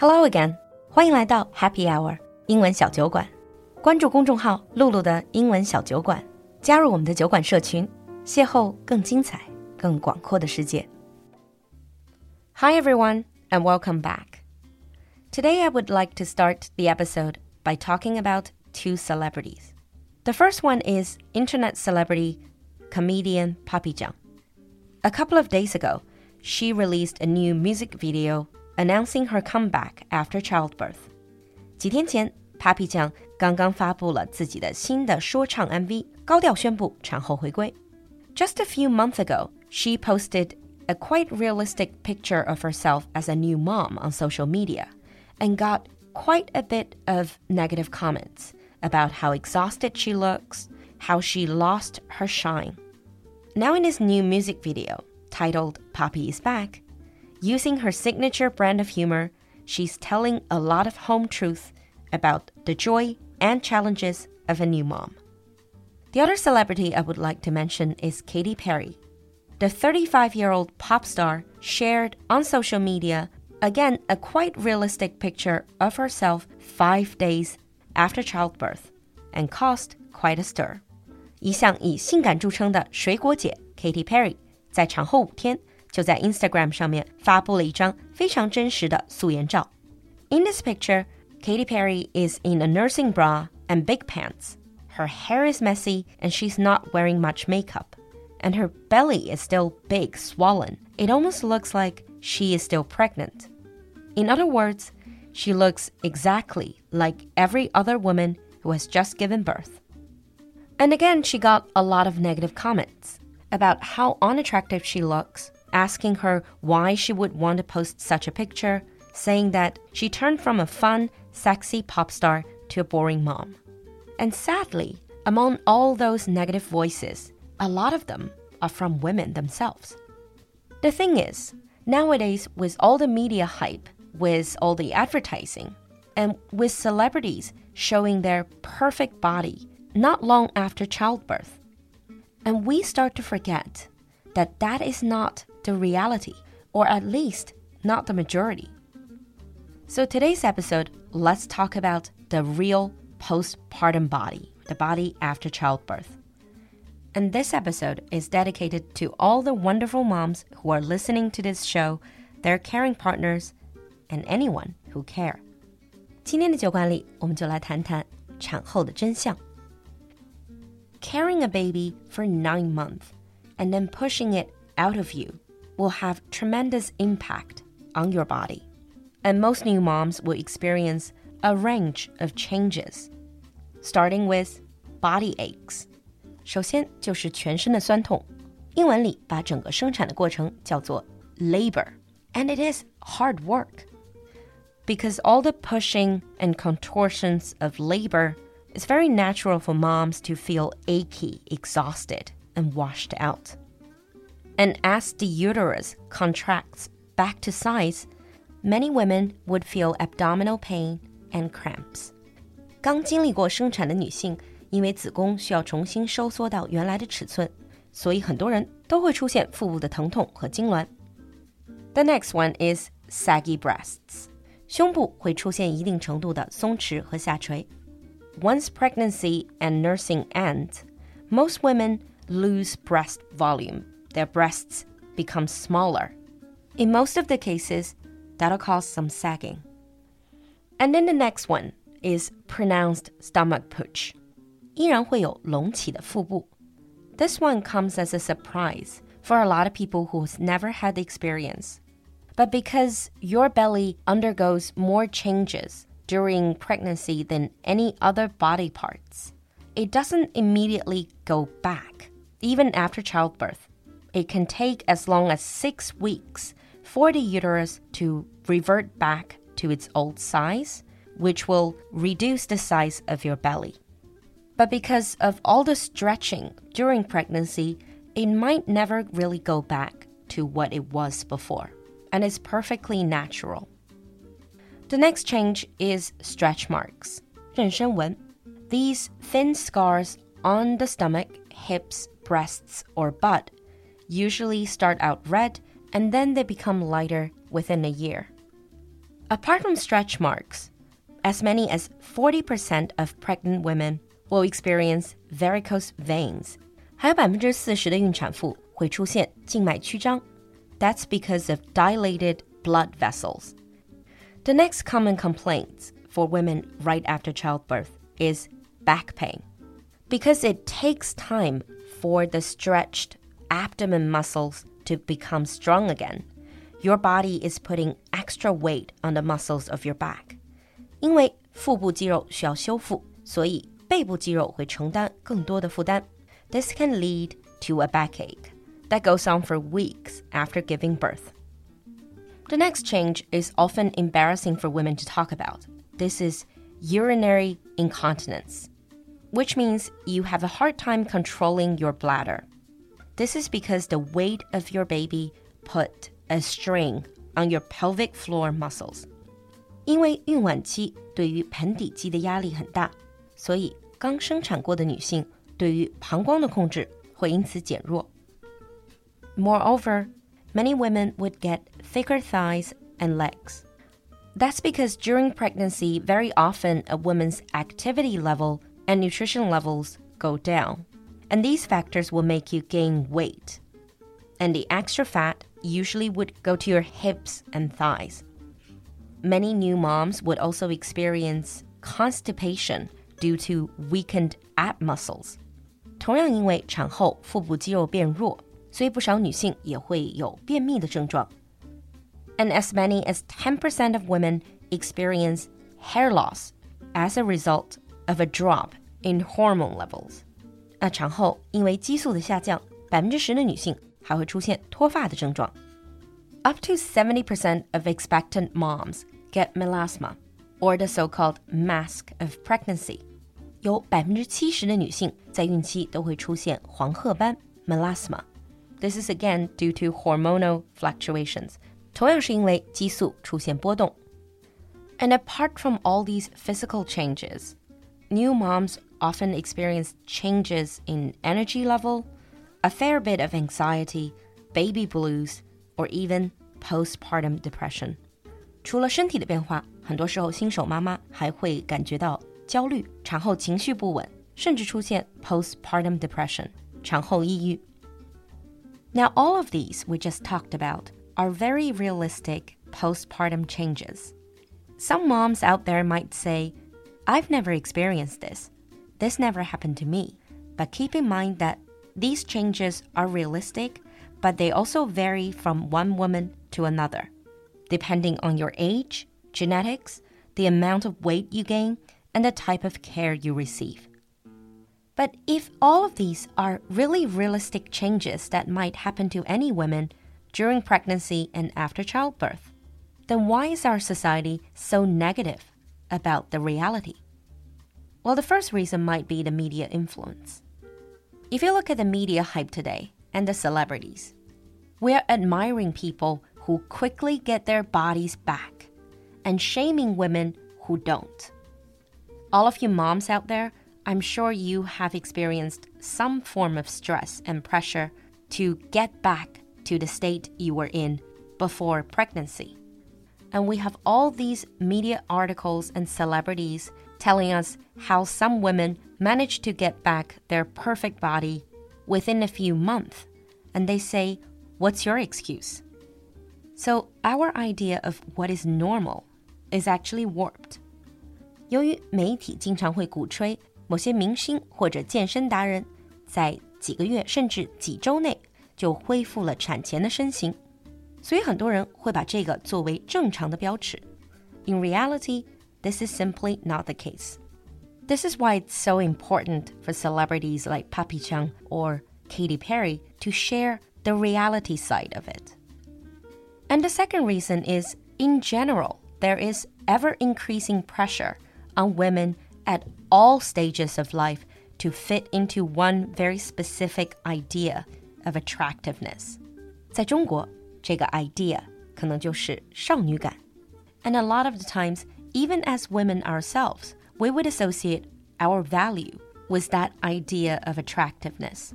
Hello again，欢迎来到 Happy Hour 英文小酒馆。关注公众号“露露的英文小酒馆”，加入我们的酒馆社群，邂逅更精彩、更广阔的世界。Hi everyone and welcome back. Today I would like to start the episode by talking about two celebrities. The first one is internet celebrity comedian Papi Jiang. A couple of days ago, she released a new music video announcing her comeback after childbirth. 几天前，Papi 酱刚刚发布了自己的新的说唱 MV，高调宣布产后回归。Just a few months ago, she posted a quite realistic picture of herself as a new mom on social media and got quite a bit of negative comments about how exhausted she looks, how she lost her shine. Now, in this new music video titled Papi is Back, Using her signature brand of humor, she's telling a lot of home truth about the joy and challenges of a new mom. The other celebrity I would like to mention is Katy Perry. The 35 year old pop star shared on social media again a quite realistic picture of herself five days after childbirth and caused quite a stir. 一向以性感着称的水果姐 Katy Perry 在产后五天 就在 Instagram 上面发布了一张非常真实的素颜照。In this picture, Katy Perry is in a nursing bra and big pants. Her hair is messy and she's not wearing much makeup. And her belly is still big, swollen. It almost looks like she is still pregnant. In other words, she looks exactly like every other woman who has just given birth. And again, she got a lot of negative comments about how unattractive she looks asking her why she would want to post such a picture, saying that she turned from a fun, sexy pop star to a boring mom. And sadly, among all those negative voices, a lot of them are from women themselves. The thing is, nowadays, with all the media hype, with all the advertising, and with celebrities showing their perfect body not long after childbirth, and we start to forget that that is not the reality, or at least not the majority. So, today's episode, let's talk about the real postpartum body, the body after childbirth. And this episode is dedicated to all the wonderful moms who are listening to this show, their caring partners, and anyone who care. 今天的酒馆里，我们就来谈谈产后的真相。Carrying a baby for nine months and then pushing it out of you will have tremendous impact on your body. And most new moms will experience a range of changes, starting with body aches. 首先就是全身的酸痛，英文里把整个生产的过程叫做 labor, and it is hard work. Because all the pushing and contortions of labor, it's very natural for moms to feel achy, exhausted, and washed out. And as the uterus contracts back to size, many women would feel abdominal pain and cramps. 刚经历过生产的女性，因为子宫需要重新收缩到原来的尺寸，所以很多人都会出现腹部的疼痛和痉挛。The next one is saggy breasts. 胸部会出现一定程度的松弛和下垂。Once pregnancy and nursing end, most women lose breast volume their breasts become smaller. In most of the cases, that'll cause some sagging. And then the next one is pronounced stomach pooch. This one comes as a surprise for a lot of people who's never had the experience. But because your belly undergoes more changes during pregnancy than any other body parts, it doesn't immediately go back, even after childbirth it can take as long as six weeks for the uterus to revert back to its old size, which will reduce the size of your belly. But because of all the stretching during pregnancy, it might never really go back to what it was before, and it's perfectly natural. The next change is stretch marks, 妊娠纹. These thin scars on the stomach, hips, breasts, or butt usually start out red and then they become lighter within a year. Apart from stretch marks, as many as 40% of pregnant women will experience varicose veins. 还有百分之四十的孕产妇会出现静脉曲张。That's because of dilated blood vessels. The next common complaint for women right after childbirth is back pain. Because it takes time for the stretched abdomen muscles to become strong again, your body is putting extra weight on the muscles of your back. 因为腹部肌肉需要修复，所以背部肌肉会承担更多的负担。This can lead to a backache that goes on for weeks after giving birth. The next change is often embarrassing for women to talk about. This is urinary incontinence, which means you have a hard time controlling your bladder. This is because the weight of your baby put a strain on your pelvic floor muscles. 因为孕晚期对于盆底肌的压力很大，所以刚生产过的女性对于膀胱的控制会因此减弱。Moreover, many women would get thicker thighs and legs. That's because during pregnancy, very often a woman's activity level and nutrition levels go down. And these factors will make you gain weight. And the extra fat usually would go to your hips and thighs. Many new moms would also experience constipation due to weakened ab muscles. 同样因为产后腹部肌肉变弱，所以不少女性也会有便秘的症状。And as many as 10% of women experience hair loss as a result of a drop in hormone levels. 那产后因为激素的下降，百分之十的女性还会出现脱发的症状。up to 70% of expectant moms get melasma, or the so-called mask of pregnancy. 有百分之七十的女性在孕期都会出现黄褐斑 melasma. This is again due to hormonal fluctuations. 同样是因为激素出现波动。And apart from all these physical changes, new moms often experience changes in energy level, a fair bit of anxiety, baby blues, or even postpartum depression。除了身体的变化，很多时候新手妈妈还会感觉到焦虑、产后情绪不稳，甚至出现 postpartum depression 产后抑郁。Now, all of these we just talked about are very realistic postpartum changes. Some moms out there might say, I've never experienced this. this never happened to me. But keep in mind that these changes are realistic but they also vary from one woman to another, depending on your age, genetics, the amount of weight you gain, and the type of care you receive. But if all of these are really realistic changes that might happen to any women during pregnancy and after childbirth, then why is our society so negative about the reality? Well, the first reason might be the media influence. If you look at the media hype today, and the celebrities. We're admiring people who quickly get their bodies back and shaming women who don't. All of you moms out there, I'm sure you have experienced some form of stress and pressure to get back to the state you were in before pregnancy. And we have all these media articles and celebrities telling us how some women manage to get back their perfect body within a few months, and they say, What's your excuse? So, our idea of what is normal is actually warped. 由于媒体经常会鼓吹某些明星或者健身达人在几个月甚至几周内就恢复了产前的身形，所以很多人会把这个作为正常的标尺。In reality, this is simply not the case. This is why it's so important for celebrities like Papi Jiang or Katy Perry to share the reality side of it. And the second reason is in general, there is ever increasing pressure on women at all stages of life to fit into one very specific idea of attractiveness. 在中国，这个 idea a lot of the times even as women ourselves, we would associate our value with that idea of attractiveness.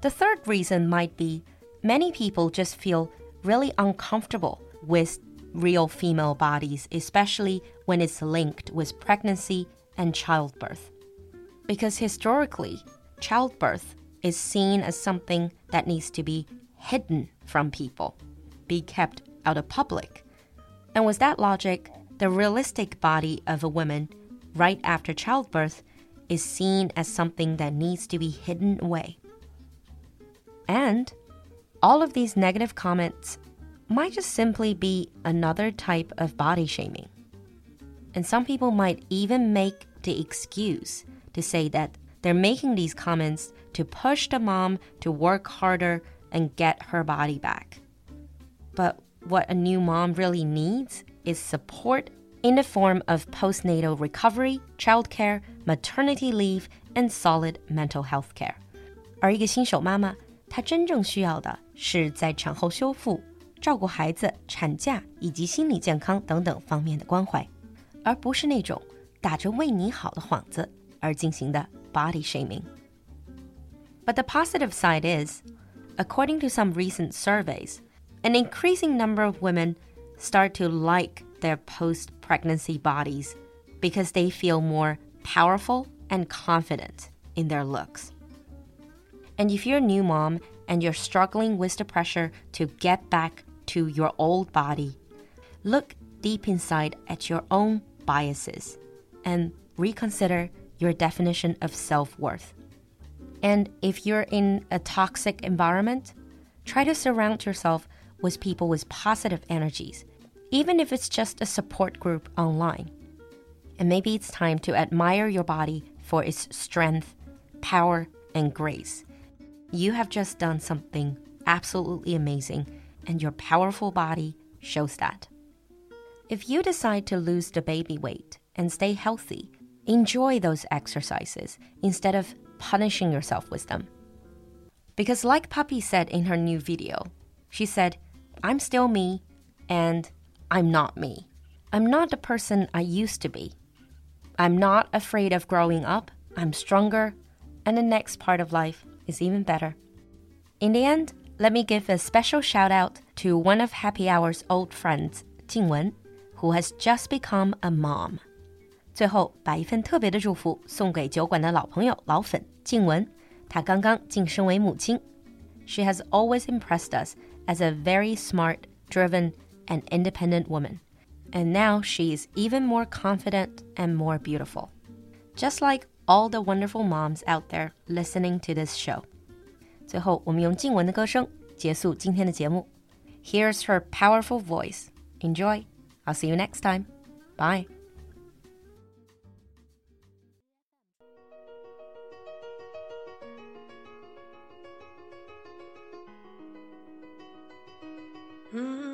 The third reason might be many people just feel really uncomfortable with real female bodies, especially when it's linked with pregnancy and childbirth. Because historically, childbirth is seen as something that needs to be hidden from people, be kept out of public. And with that logic, the realistic body of a woman right after childbirth is seen as something that needs to be hidden away. And all of these negative comments might just simply be another type of body shaming. And some people might even make the excuse to say that they're making these comments to push the mom to work harder and get her body back. But what a new mom really needs is support in the form of postnatal recovery, childcare, maternity leave, and solid mental health care. 而一个新手妈妈，她真正需要的是在产后修复、照顾孩子、产假以及心理健康等等方面的关怀，而不是那种打着为你好的幌子而进行的 body shaming. But the positive side is, according to some recent surveys, an increasing number of women start to like their post pregnancy bodies because they feel more powerful and confident in their looks. And if you're a new mom and you're struggling with the pressure to get back to your old body, look deep inside at your own biases and reconsider your definition of self worth. And if you're in a toxic environment, try to surround yourself with people with positive energies, even if it's just a support group online. And maybe it's time to admire your body for its strength, power, and grace. You have just done something absolutely amazing, and your powerful body shows that. If you decide to lose the baby weight and stay healthy, enjoy those exercises instead of punishing yourself with them. Because, like Puppy said in her new video, she said, I'm still me, and I'm not me. I'm not the person I used to be. I'm not afraid of growing up. I'm stronger, and the next part of life is even better. In the end, let me give a special shout out to one of Happy Hour's old friends, Jingwen, who has just become a mom. 最后，把一份特别的祝福送给酒馆的老朋友老粉静雯，她刚刚晋升为母亲。She has always impressed us as a very smart, driven, an independent woman. And now she is even more confident and more beautiful. Just like all the wonderful moms out there listening to this show. 最后，我们用静雯的歌声结束今天的节目。Here's her powerful voice. Enjoy. I'll see you next time. Bye. Mm-hmm.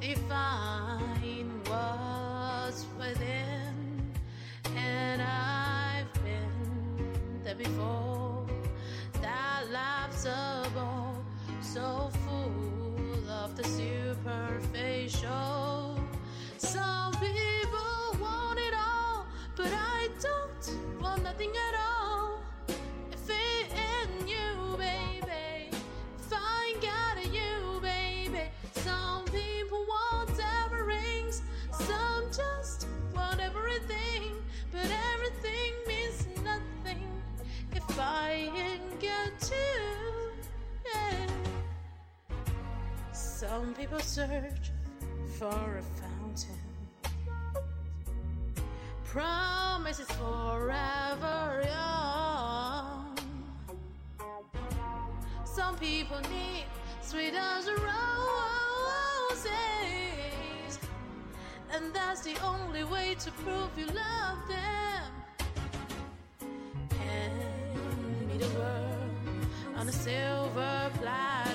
define what's within. And I've been there before. That life's a ball so full people search for a fountain. Promises forever young. Some people need sweet as roses, and that's the only way to prove you love them. Hand me the world on a silver platter,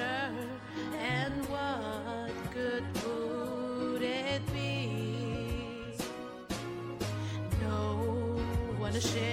one to